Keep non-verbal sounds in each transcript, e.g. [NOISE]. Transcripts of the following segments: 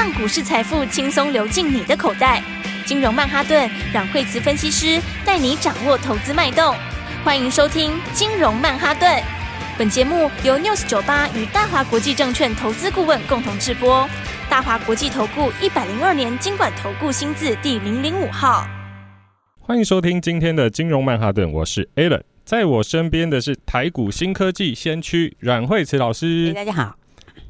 让股市财富轻松流进你的口袋。金融曼哈顿让惠慈分析师带你掌握投资脉动。欢迎收听金融曼哈顿。本节目由 News 九八与大华国际证券投资顾问共同制播。大华国际投顾一百零二年金管投顾新字第零零五号。欢迎收听今天的金融曼哈顿，我是 Alan，在我身边的是台股新科技先驱阮惠慈老师。大家好，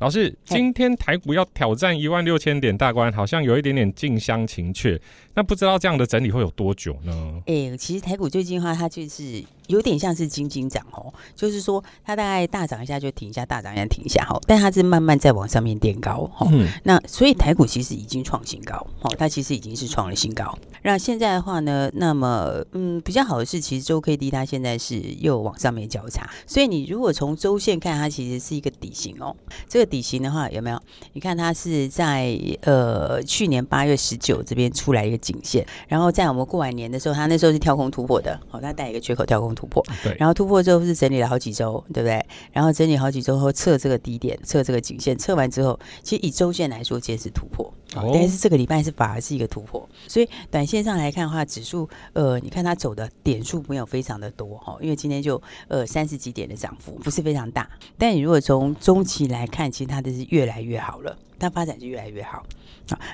老师，今天台股要挑战一万六千点大关，好像有一点点近乡情怯。那不知道这样的整理会有多久呢？哎、其实台股最近的话，它就是有点像是金金涨哦，就是说它大概大涨一下就停一下，大涨一下停一下哈，但它是慢慢在往上面垫高哈。嗯、那所以台股其实已经创新高哦，它其实已经是创了新高。那现在的话呢，那么嗯比较好的是，其实周 K D 它现在是又往上面交叉，所以你如果从周线看，它其实是一个底型哦。这个底型的话有没有？你看它是在呃去年八月十九这边出来一个。颈线，然后在我们过完年的时候，它那时候是跳空突破的，好，它带一个缺口跳空突破，对，然后突破之后是整理了好几周，对不对？然后整理好几周后测这个低点，测这个颈线，测完之后，其实以周线来说，其实是突破，哦，但是这个礼拜是反而是一个突破，所以短线上来看的话，指数呃，你看它走的点数没有非常的多哈，因为今天就呃三十几点的涨幅，不是非常大，但你如果从中期来看，其实它的是越来越好了。它发展就越来越好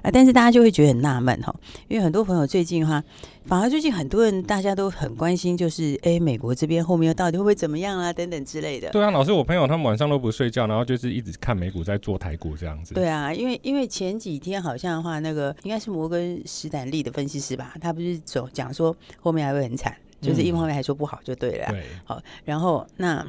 啊！但是大家就会觉得很纳闷哈，因为很多朋友最近的话，反而最近很多人大家都很关心，就是哎，美国这边后面到底会不会怎么样啊？等等之类的。对啊，老师，我朋友他们晚上都不睡觉，然后就是一直看美股在做台股这样子。对啊，因为因为前几天好像的话，那个应该是摩根史丹利的分析师吧，他不是总讲说后面还会很惨，就是一方面还说不好就对了。对，好，然后那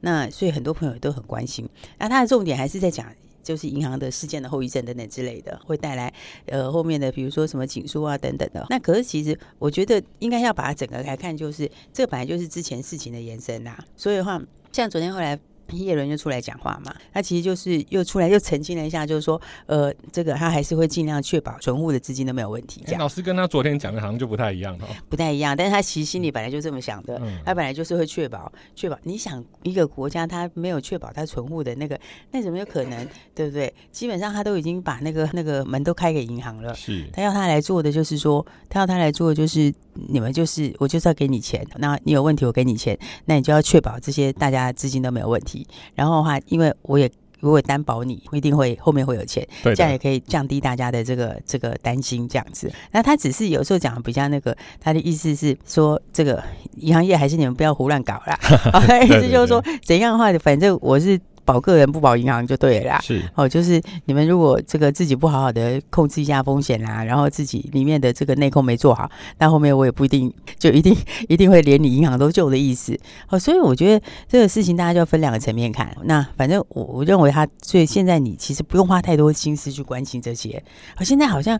那所以很多朋友都很关心，那他的重点还是在讲。就是银行的事件的后遗症等等之类的，会带来呃后面的，比如说什么紧缩啊等等的。那可是其实我觉得应该要把它整个来看，就是这本来就是之前事情的延伸呐。所以的话，像昨天后来。[LAUGHS] 叶伦就出来讲话嘛，他其实就是又出来又澄清了一下，就是说，呃，这个他还是会尽量确保存户的资金都没有问题。这样、欸、老师跟他昨天讲的好像就不太一样哦，不太一样。但是他其实心里本来就这么想的，嗯、他本来就是会确保确保。你想一个国家他没有确保他存户的那个，那怎么有可能？对不对？基本上他都已经把那个那个门都开给银行了，是他要他来做的就是说，他要他来做的就是你们就是我就是要给你钱，那你有问题我给你钱，那你就要确保这些大家资金都没有问题。然后的话，因为我也我也担保你一定会后面会有钱，这样也可以降低大家的这个这个担心，这样子。那他只是有时候讲的比较那个，他的意思是说，这个银行业还是你们不要胡乱搞啦。[LAUGHS] 意思就是说，怎样的话，反正我是。保个人不保银行就对了啦，是哦，就是你们如果这个自己不好好的控制一下风险啦，然后自己里面的这个内控没做好，那后面我也不一定就一定 [LAUGHS] 一定会连你银行都救的意思。哦，所以我觉得这个事情大家就要分两个层面看。那反正我我认为他，所以现在你其实不用花太多心思去关心这些。哦，现在好像。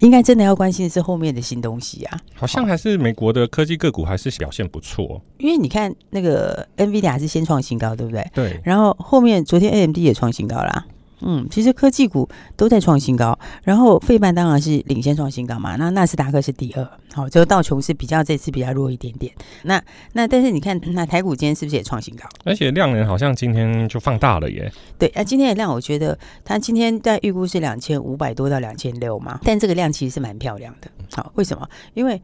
应该真的要关心的是后面的新东西啊，好像还是美国的科技个股还是表现不错，因为你看那个 NVIDIA 是先创新高，对不对？对。然后后面昨天 AMD 也创新高啦。嗯，其实科技股都在创新高，然后费半当然是领先创新高嘛。那纳斯达克是第二，好，这个道琼是比较这次比较弱一点点。那那但是你看，那台股今天是不是也创新高？而且量能好像今天就放大了耶。对啊，今天的量我觉得它今天在预估是两千五百多到两千六嘛，但这个量其实是蛮漂亮的。好，为什么？因为。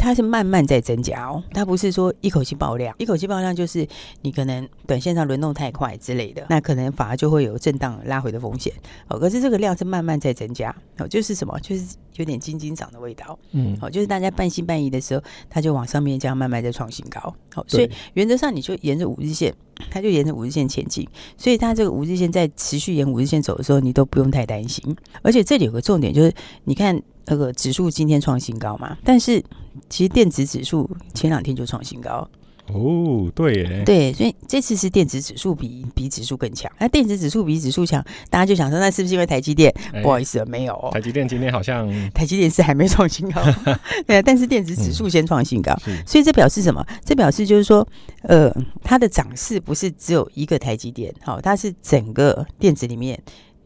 它是慢慢在增加哦，它不是说一口气爆量，一口气爆量就是你可能短线上轮动太快之类的，那可能反而就会有震荡拉回的风险。哦，可是这个量是慢慢在增加，哦，就是什么，就是有点金金涨的味道，嗯，哦，就是大家半信半疑的时候，它就往上面这样慢慢在创新高。好，所以原则上你就沿着五日线，它就沿着五日线前进，所以它这个五日线在持续沿五日线走的时候，你都不用太担心。而且这里有个重点就是，你看。那个指数今天创新高嘛，但是其实电子指数前两天就创新高哦，对耶，对，所以这次是电子指数比比指数更强。那电子指数比指数强，大家就想说，那是不是因为台积电？欸、不好意思，没有，台积电今天好像 [LAUGHS] 台积电是还没创新高，[LAUGHS] 对啊，但是电子指数先创新高，嗯、所以这表示什么？这表示就是说，呃，它的涨势不是只有一个台积电，好，它是整个电子里面。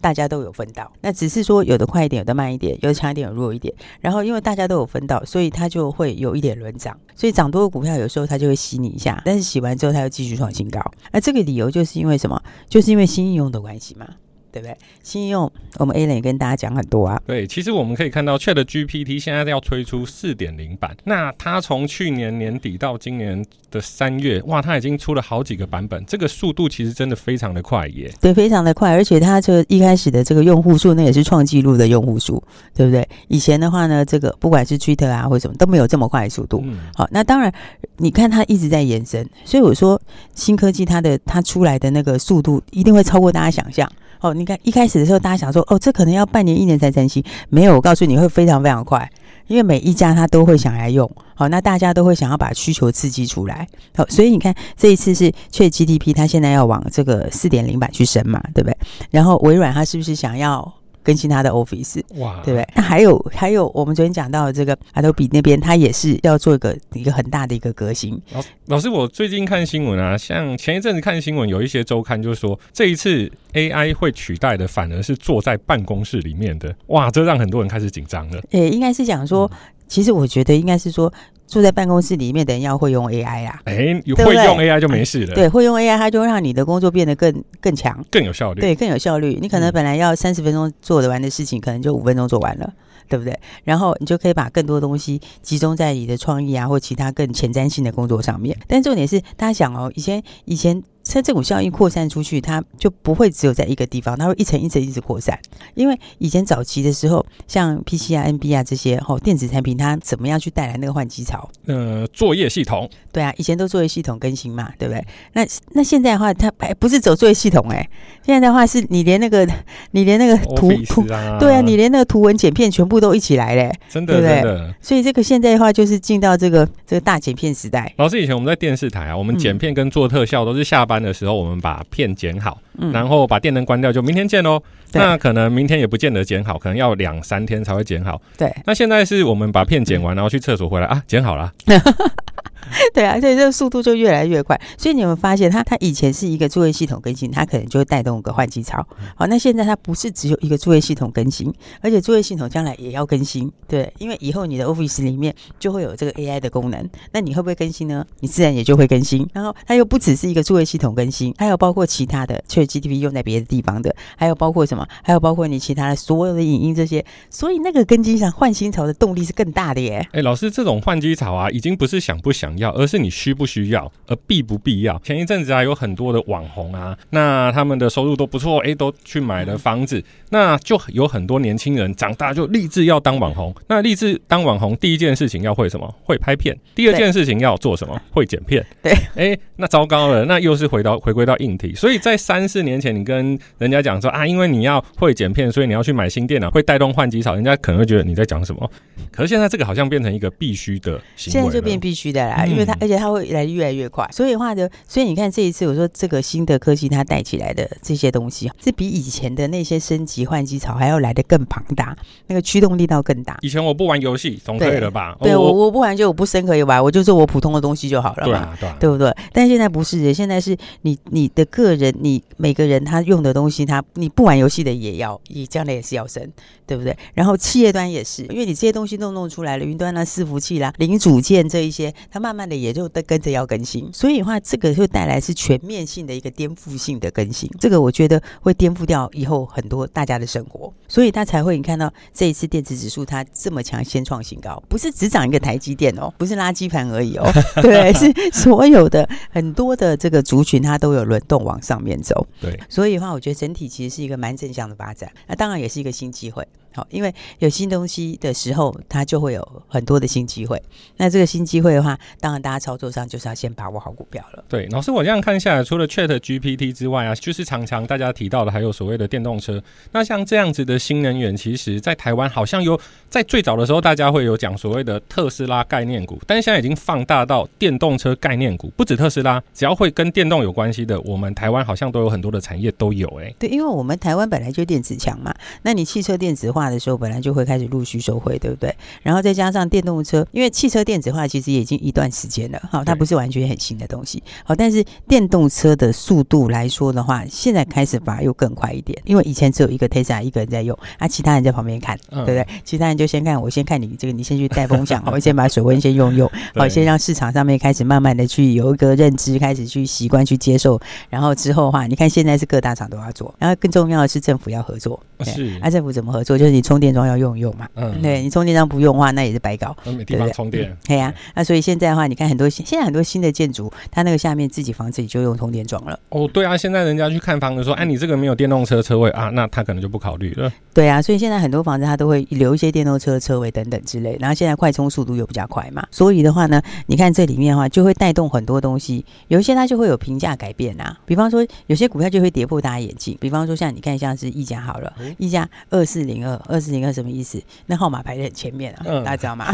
大家都有分到，那只是说有的快一点，有的慢一点，有的强一点，有弱一点。然后因为大家都有分到，所以它就会有一点轮涨。所以涨多的股票有时候它就会洗你一下，但是洗完之后它又继续创新高。那这个理由就是因为什么？就是因为新应用的关系嘛。对不对？信用我们 Alan 也跟大家讲很多啊。对，其实我们可以看到 Chat GPT 现在要推出四点零版，那它从去年年底到今年的三月，哇，它已经出了好几个版本，这个速度其实真的非常的快耶。对，非常的快，而且它就一开始的这个用户数，那也是创纪录的用户数，对不对？以前的话呢，这个不管是 Twitter 啊或什么都没有这么快的速度。嗯、好，那当然，你看它一直在延伸，所以我说新科技它的它出来的那个速度一定会超过大家想象。哦，你看一开始的时候，大家想说，哦，这可能要半年、一年才成型。没有，我告诉你会非常非常快，因为每一家他都会想来用。好，那大家都会想要把需求刺激出来。好，所以你看这一次是确 GDP，它现在要往这个四点零版去升嘛，对不对？然后微软它是不是想要？更新它的 Office，哇，对不对？那还有还有，我们昨天讲到的这个 Adobe 那边，它也是要做一个一个很大的一个革新。老老师，我最近看新闻啊，像前一阵子看新闻，有一些周刊就说，这一次 AI 会取代的，反而是坐在办公室里面的。哇，这让很多人开始紧张了。诶，应该是讲说，嗯、其实我觉得应该是说。坐在办公室里面的人要会用 AI 啊，哎、会用 AI 就没事了。对，会用 AI，它就会让你的工作变得更更强，更有效率。对，更有效率。你可能本来要三十分钟做得完的事情，可能就五分钟做完了，对不对？然后你就可以把更多东西集中在你的创意啊，或其他更前瞻性的工作上面。但重点是，大家想哦，以前以前。它这股效应扩散出去，它就不会只有在一个地方，它会一层一层一直扩散。因为以前早期的时候，像 PC 啊、NB 啊这些哦电子产品，它怎么样去带来那个换机潮？呃，作业系统。对啊，以前都作业系统更新嘛，对不对？那那现在的话，它哎不是走作业系统哎、欸，现在的话是你连那个你连那个图图，对啊，你连那个图文剪片全部都一起来嘞，真的对不对？真的。所以这个现在的话，就是进到这个这个大剪片时代。老师，以前我们在电视台啊，我们剪片跟做特效都是下班的时候，我们把片剪好，嗯、然后把电灯关掉，就明天见喽。那可能明天也不见得剪好，可能要两三天才会剪好。对，那现在是我们把片剪完，然后去厕所回来啊，剪好了。[LAUGHS] [LAUGHS] 对啊，所以这个速度就越来越快。所以你有没有发现，它它以前是一个作业系统更新，它可能就会带动个换机潮。好，那现在它不是只有一个作业系统更新，而且作业系统将来也要更新。对，因为以后你的 Office 里面就会有这个 AI 的功能，那你会不会更新呢？你自然也就会更新。然后它又不只是一个作业系统更新，还有包括其他的 ChatGPT 用在别的地方的，还有包括什么？还有包括你其他的所有的影音这些。所以那个更新上换新潮的动力是更大的耶。哎，老师，这种换机潮啊，已经不是想不想要，而是你需不需要，而必不必要。前一阵子啊，有很多的网红啊，那他们的收入都不错，哎，都去买了房子，那就有很多年轻人长大就立志要当网红。那立志当网红，第一件事情要会什么？会拍片。第二件事情要做什么？会剪片。对，哎，那糟糕了，那又是回到回归到硬体。所以在三四年前，你跟人家讲说啊，因为你要会剪片，所以你要去买新电脑，会带动换机潮，人家可能会觉得你在讲什么。可是现在这个好像变成一个必须的行为，现在就变必须的啦，因为它而且它会来越来越快，所以的话呢，所以你看这一次我说这个新的科技它带起来的这些东西，是比以前的那些升级换机潮还要来的更庞大，那个驱动力道更大。以前我不玩游戏总可以了吧？对，我我不玩就我不升可以玩，我就做我普通的东西就好了嘛，对啊，对啊，对不对？但现在不是的，现在是你你的个人，你每个人他用的东西，他你不玩游戏的也要，你将来也是要升，对不对？然后企业端也是，因为你这些东西都弄出来了，云端啦、伺服器啦、零组件这一些，它慢慢慢的也就跟着要更新。所以的话，这个会带来是全面性的一个颠覆性的更新，这个我觉得会颠覆掉以后很多大家的生活，所以它才会你看到这一次电子指数它这么强，先创新高，不是只涨一个台积电哦，不是垃圾盘而已哦，[LAUGHS] 对，是所有的很多的这个族群它都有轮动往上面走，对，所以的话，我觉得整体其实是一个蛮正向的发展，那当然也是一个新机会。好，因为有新东西的时候，它就会有很多的新机会。那这个新机会的话，当然大家操作上就是要先把握好股票了。对，老师，我这样看下来，除了 Chat GPT 之外啊，就是常常大家提到的，还有所谓的电动车。那像这样子的新能源，其实在台湾好像有在最早的时候，大家会有讲所谓的特斯拉概念股，但是现在已经放大到电动车概念股，不止特斯拉，只要会跟电动有关系的，我们台湾好像都有很多的产业都有。哎，对，因为我们台湾本来就电子强嘛，那你汽车电子化。化的时候，本来就会开始陆续收回，对不对？然后再加上电动车，因为汽车电子化其实也已经一段时间了，好，它不是完全很新的东西，好，但是电动车的速度来说的话，现在开始反而又更快一点，因为以前只有一个 Tesla 一个人在用，啊，其他人在旁边看，对不对？其他人就先看，我先看你这个，你先去带风向，我先把水温先用用，[LAUGHS] 好，先让市场上面开始慢慢的去有一个认知，开始去习惯去接受，然后之后的话，你看现在是各大厂都要做，然后更重要的是政府要合作，是，啊，政府怎么合作？就是你充电桩要用用嘛，嗯，对你充电桩不用的话，那也是白搞，没地方充电，对呀，那所以现在的话，你看很多现在很多新的建筑，它那个下面自己房子里就用充电桩了。哦，对啊，现在人家去看房子说，哎，你这个没有电动车车位啊，那他可能就不考虑了。对啊，所以现在很多房子它都会留一些电动车车位等等之类，然后现在快充速度又比较快嘛，所以的话呢，你看这里面的话就会带动很多东西，有一些它就会有评价改变啊，比方说有些股票就会跌破大家眼镜，比方说像你看像是一家好了，一家二四零二二四零二什么意思？那号码排在很前面啊，嗯、大家知道吗？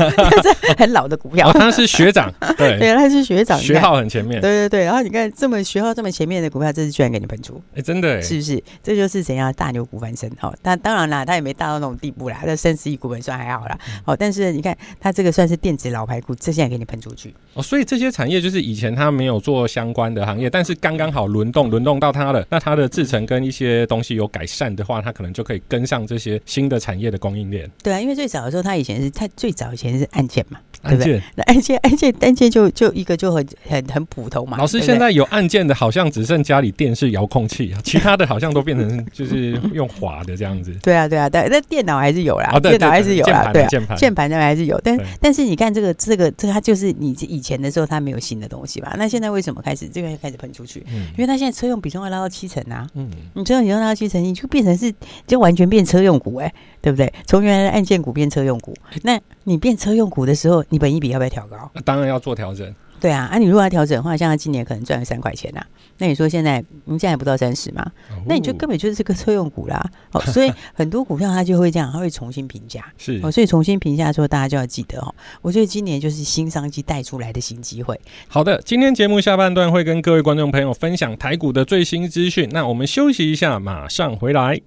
这 [LAUGHS] [LAUGHS] 很老的股票，他、哦、是学长，对，[LAUGHS] 对，他是学长，学号很前面，对对对，然后你看这么学号这么前面的股票，这次居然给你喷出，哎，真的，是不是？这就是怎样大牛股翻身？好，但当然啦，他也没大到那种地步啦，这三十亿股本算还好啦。好，但是你看他这个算是电子老牌股，这现在给你喷出去哦，所以这些产业就是以前他没有做相关的行业，但是刚刚好轮动轮动到他了，那他的制程跟一些东西有改善的话，他可能就可以跟上这些新的产业的供应链。对啊，因为最早的时候，他以前是他最早以前是按键嘛。对不对？那按键按键按键就就一个就很很很普通嘛。老师现在有按键的，好像只剩家里电视遥控器啊，其他的好像都变成就是用滑的这样子。对啊对啊对，那电脑还是有啦，电脑还是有啦，对，键盘键盘那还是有。但但是你看这个这个这个，它就是你以前的时候它没有新的东西吧？那现在为什么开始这个开始喷出去？因为它现在车用比重要拉到七成啊。嗯，你车用比重拉到七成，你就变成是就完全变车用股哎，对不对？从原来的按键股变车用股，那你变车用股的时候，你本益比要不要调高？那当然要做调整。对啊，啊，你如果要调整的话，像他今年可能赚了三块钱呐、啊，那你说现在你现在还不到三十嘛？哦、那你就根本就是个车用股啦。哦，[LAUGHS] 所以很多股票它就会这样，它会重新评价。是哦，所以重新评价的时候，大家就要记得哦。我觉得今年就是新商机带出来的新机会。好的，今天节目下半段会跟各位观众朋友分享台股的最新资讯。那我们休息一下，马上回来。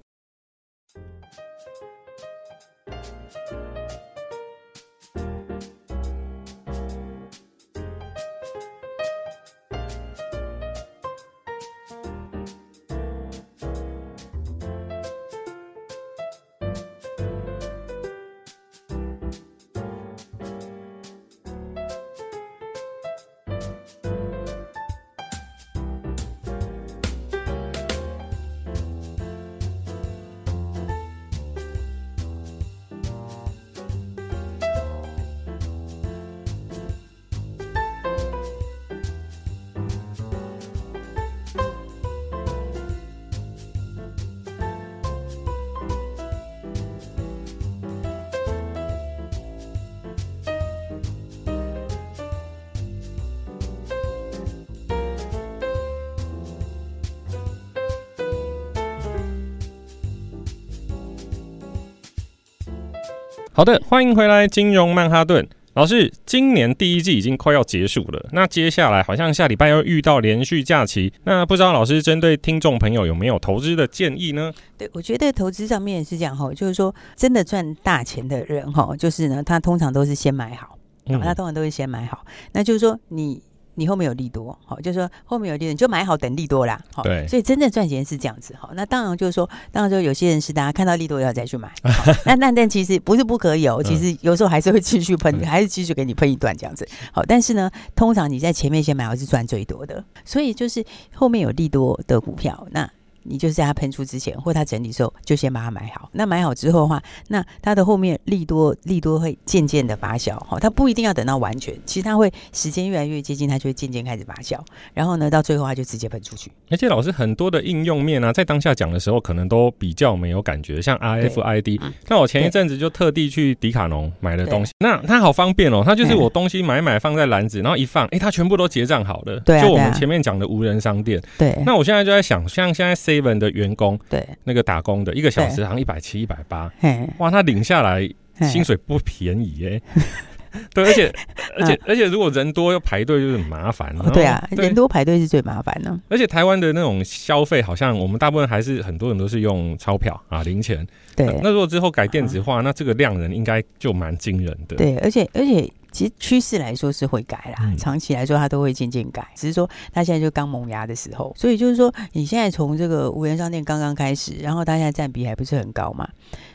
好的，欢迎回来，金融曼哈顿老师。今年第一季已经快要结束了，那接下来好像下礼拜要遇到连续假期，那不知道老师针对听众朋友有没有投资的建议呢？对，我觉得投资上面是这样哈，就是说真的赚大钱的人哈，就是呢，他通常都是先买好，嗯，他通常都是先买好，那就是说你。你后面有利多，好，就是说后面有利多，你就买好等利多啦，好，对，所以真正赚钱是这样子，好，那当然就是说，当然说有些人是大家看到利多要再去买，[LAUGHS] 那那但其实不是不可以哦，其实有时候还是会继续喷，嗯、还是继续给你喷一段这样子，好，但是呢，通常你在前面先买好是赚最多的，所以就是后面有利多的股票，那。你就是在它喷出之前，或它整理的时候，就先把它买好。那买好之后的话，那它的后面利多利多会渐渐的发酵，哈，它不一定要等到完全，其实它会时间越来越接近，它就会渐渐开始发酵。然后呢，到最后它就直接喷出去。而且老师很多的应用面啊，在当下讲的时候，可能都比较没有感觉，像 RFID。那我前一阵子就特地去迪卡侬买了东西，那它好方便哦，它就是我东西买买放在篮子，然后一放，哎，它全部都结账好了。对，就我们前面讲的无人商店。对。那我现在就在想，像现在 Seven 的员工，对那个打工的一个小时好像一百七、一百八，哇，他领下来薪水不便宜耶。[LAUGHS] 对，而且 [LAUGHS] 而且而且如果人多要排队就是很麻烦。对啊，人多排队是最麻烦的。而且台湾的那种消费，好像我们大部分还是很多人都是用钞票啊，零钱。对，那如果之后改电子化，那这个量人应该就蛮惊人的。对，而且而且。其实趋势来说是会改啦，嗯、长期来说它都会渐渐改，只是说它现在就刚萌芽的时候，所以就是说你现在从这个无人商店刚刚开始，然后它现在占比还不是很高嘛。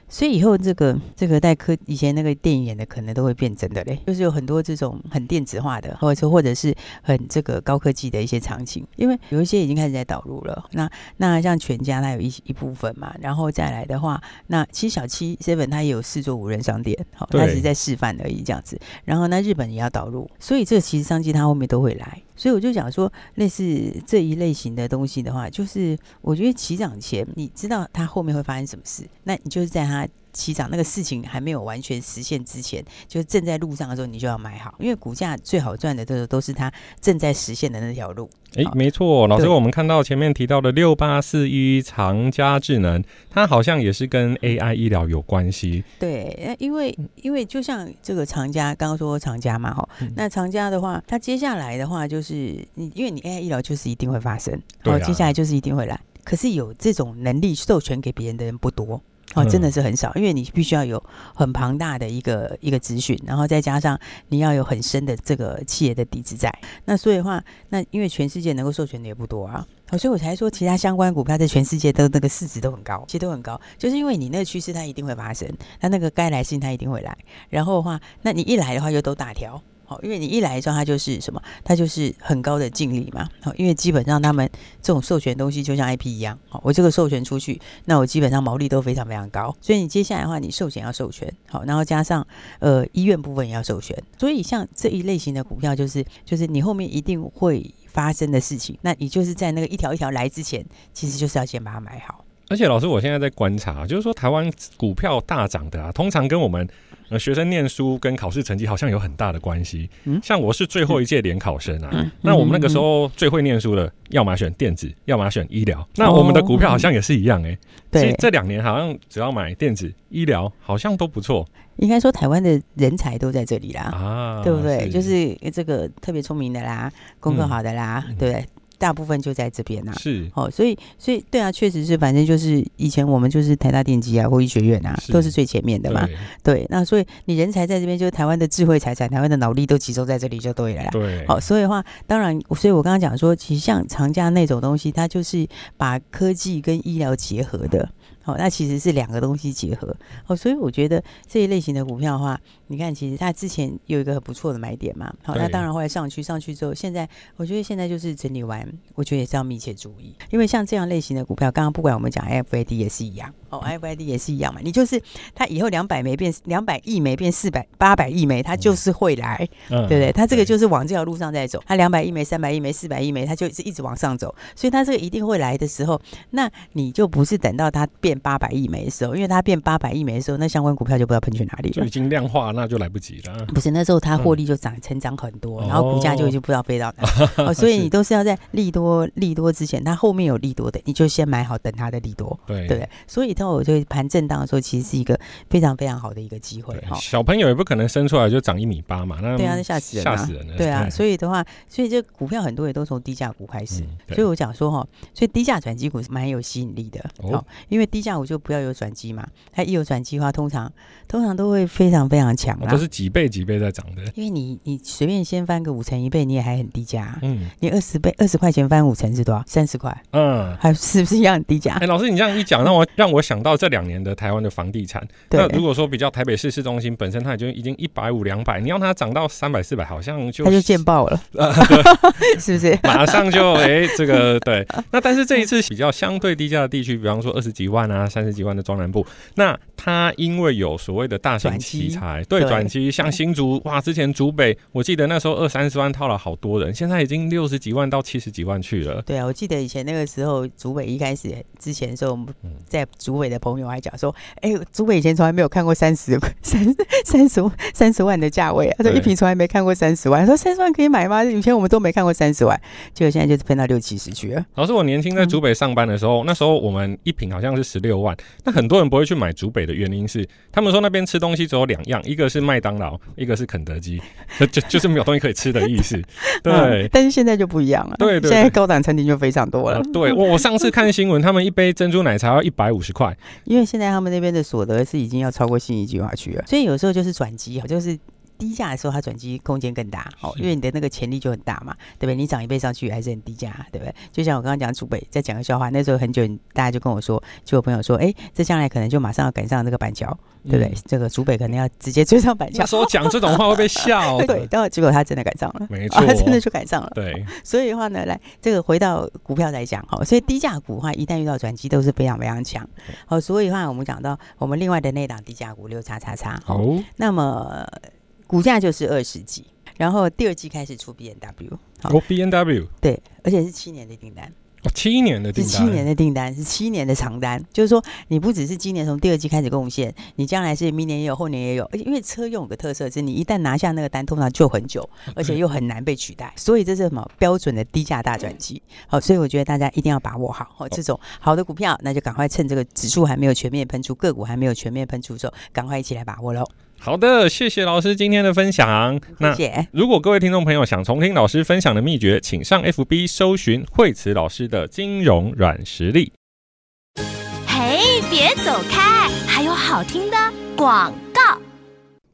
所以以后这个这个带科以前那个电影演的可能都会变真的嘞，就是有很多这种很电子化的，或者说或者是很这个高科技的一些场景，因为有一些已经开始在导入了。那那像全家它有一一部分嘛，然后再来的话，那其实小七 seven 它也有四座无人商店，好，它只是在示范而已这样子。然后那日本也要导入，所以这个其实商机它后面都会来。所以我就讲说，类似这一类型的东西的话，就是我觉得起涨前，你知道它后面会发生什么事，那你就是在它起涨那个事情还没有完全实现之前，就正在路上的时候，你就要买好，因为股价最好赚的都都是它正在实现的那条路。哎，没错，老师，我们看到前面提到的六八四一长佳智能，它好像也是跟 AI 医疗有关系。对，因为因为就像这个长家，刚刚说长家嘛，哈，那长家的话，它接下来的话就是你，因为你 AI 医疗就是一定会发生，好，接下来就是一定会来。可是有这种能力授权给别人的人不多。哦，真的是很少，因为你必须要有很庞大的一个一个资讯，然后再加上你要有很深的这个企业的底子在。那所以的话，那因为全世界能够授权的也不多啊，所以我才说其他相关股票在全世界都那个市值都很高，其实都很高，就是因为你那个趋势它一定会发生，它那个该来信它一定会来，然后的话，那你一来的话就都大条。好，因为你一来的时候，它就是什么？它就是很高的净利嘛。好，因为基本上他们这种授权东西就像 IP 一样。好，我这个授权出去，那我基本上毛利都非常非常高。所以你接下来的话，你授权要授权，好，然后加上呃医院部分也要授权。所以像这一类型的股票，就是就是你后面一定会发生的事情。那你就是在那个一条一条来之前，其实就是要先把它买好。而且老师，我现在在观察，就是说台湾股票大涨的啊，通常跟我们。呃，学生念书跟考试成绩好像有很大的关系。嗯，像我是最后一届联考生啊，嗯、那我们那个时候最会念书的，要么选电子，要么选医疗。那我们的股票好像也是一样哎、欸。对、哦，这两年好像只要买电子、医疗，好像都不错。应该说台湾的人才都在这里啦，啊，对不对？是就是这个特别聪明的啦，功课好的啦，嗯、对。大部分就在这边呐，是哦，所以所以对啊，确实是，反正就是以前我们就是台大电机啊，或医学院啊，是都是最前面的嘛。对，对，那所以你人才在这边，就是台湾的智慧财产、台湾的脑力都集中在这里就对了啦。对，好，所以的话，当然，所以我刚刚讲说，其实像长嘉那种东西，它就是把科技跟医疗结合的。好，那其实是两个东西结合。哦，所以我觉得这一类型的股票的话，你看，其实它之前有一个很不错的买点嘛。好，那当然后来上去，上去之后，现在我觉得现在就是整理完，我觉得也是要密切注意，因为像这样类型的股票，刚刚不管我们讲 FID 也是一样，哦，FID 也是一样嘛。你就是它以后两百枚变两百亿枚变四百八百亿枚，它就是会来，对不对？它这个就是往这条路上在走。它两百亿枚、三百亿枚、四百亿枚，它就是一直往上走，所以它这个一定会来的时候，那你就不是等到它变。八百亿美的时候，因为它变八百亿美的时候，那相关股票就不知道喷去哪里了。就已经量化，那就来不及了。不是那时候它获利就涨，成长很多，嗯、然后股价就已经不知道飞到哪里。[LAUGHS] 哦，所以你都是要在利多利多之前，它后面有利多的，你就先买好，等它的利多。对对，所以到我就盘震荡的时候，其实是一个非常非常好的一个机会哈。小朋友也不可能生出来就长一米八嘛，那对啊，那吓死人，吓死人了。对啊，所以的话，所以这股票很多也都从低价股开始。嗯、所以我讲说哈，所以低价转机股是蛮有吸引力的。哦，因为低价股就不要有转。机嘛，它一有转机的话，通常通常都会非常非常强，都是几倍几倍在涨的。因为你你随便先翻个五成一倍，你也还很低价。嗯，你二十倍二十块钱翻五成是多少？三十块。嗯，还是不是一样很低价？哎，老师，你这样一讲，让我让我想到这两年的台湾的房地产。那如果说比较台北市市中心本身，它已经已经一百五两百，你让它涨到三百四百，好像就它就见爆了，[LAUGHS] 是不是？马上就哎，这个对。那但是这一次比较相对低价的地区，比方说二十几万啊、三十几万的中南部，那它因为有所谓的大型奇才，对转机，像新竹哇，之前竹北，我记得那时候二三十万套了好多人，现在已经六十几万到七十几万去了。对啊，我记得以前那个时候竹北一开始之前的时候，我们在竹北的朋友还讲说，哎，竹北以前从来没有看过三十三 [LAUGHS] 三十三十万的价位，他说一瓶从来没看过三十万，他说三十万可以买吗？以前我们都没看过三十万，结果现在就是喷到六七十去了。老师，我年轻在竹北上班的时候，那时候我们一瓶好像是十。十六万。那很多人不会去买竹北的原因是，他们说那边吃东西只有两样，一个是麦当劳，一个是肯德基，就就就是没有东西可以吃的意思。[LAUGHS] 对、嗯，但是现在就不一样了。对，[LAUGHS] 现在高档餐厅就非常多了。嗯、对，我我上次看新闻，他们一杯珍珠奶茶要一百五十块，因为现在他们那边的所得是已经要超过信义计划区了，所以有时候就是转机，就是。低价的时候，它转机空间更大，哦，因为你的那个潜力就很大嘛，对不对？你涨一倍上去还是很低价，对不对？就像我刚刚讲，祖北再讲个笑话，那时候很久，大家就跟我说，就有朋友说，哎，这将来可能就马上要赶上那个板桥，对不对？嗯、这个祖北可能要直接追上板桥。说讲这种话会被笑。[LAUGHS] 对，但结果他真的赶上了，没错，他真的就赶上了。对，所以的话呢，来这个回到股票来讲，哈，所以低价股的话，一旦遇到转机，都是非常非常强。好，所以的话，我们讲到我们另外的那档低价股六叉叉叉，好，那么。股价就是二十几，然后第二季开始出 B N W，哦 B N W，对，而且是七年的订单，哦，七年的订单，是七年的订单，是七年的长单，就是说你不只是今年从第二季开始贡献，你将来是明年也有，后年也有，而且因为车用有个特色是，你一旦拿下那个单，通常就很久，而且又很难被取代，所以这是什么？标准的低价大转机？好，所以我觉得大家一定要把握好，好这种好的股票，那就赶快趁这个指数还没有全面喷出，个股还没有全面喷出的时候，赶快一起来把握喽。好的，谢谢老师今天的分享。那如果各位听众朋友想重听老师分享的秘诀，请上 FB 搜寻惠慈老师的金融软实力。嘿，别走开，还有好听的广告。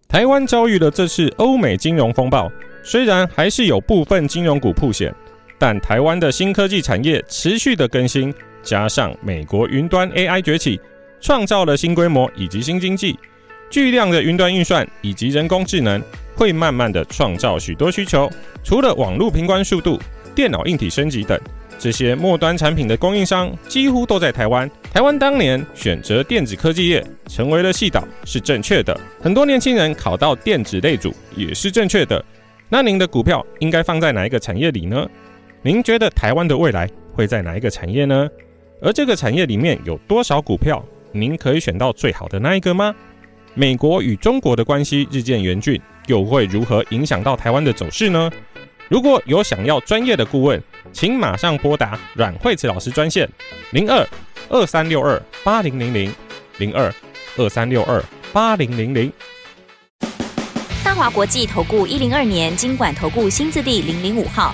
台湾遭遇了这次欧美金融风暴，虽然还是有部分金融股破险，但台湾的新科技产业持续的更新，加上美国云端 AI 崛起，创造了新规模以及新经济。巨量的云端运算以及人工智能会慢慢的创造许多需求。除了网络频宽速度、电脑硬体升级等，这些末端产品的供应商几乎都在台湾。台湾当年选择电子科技业成为了系岛是正确的。很多年轻人考到电子类组也是正确的。那您的股票应该放在哪一个产业里呢？您觉得台湾的未来会在哪一个产业呢？而这个产业里面有多少股票，您可以选到最好的那一个吗？美国与中国的关系日渐严峻，又会如何影响到台湾的走势呢？如果有想要专业的顾问，请马上拨打阮惠慈老师专线零二二三六二八零零零零二二三六二八零零零。大华国际投顾一零二年金管投顾新字第零零五号。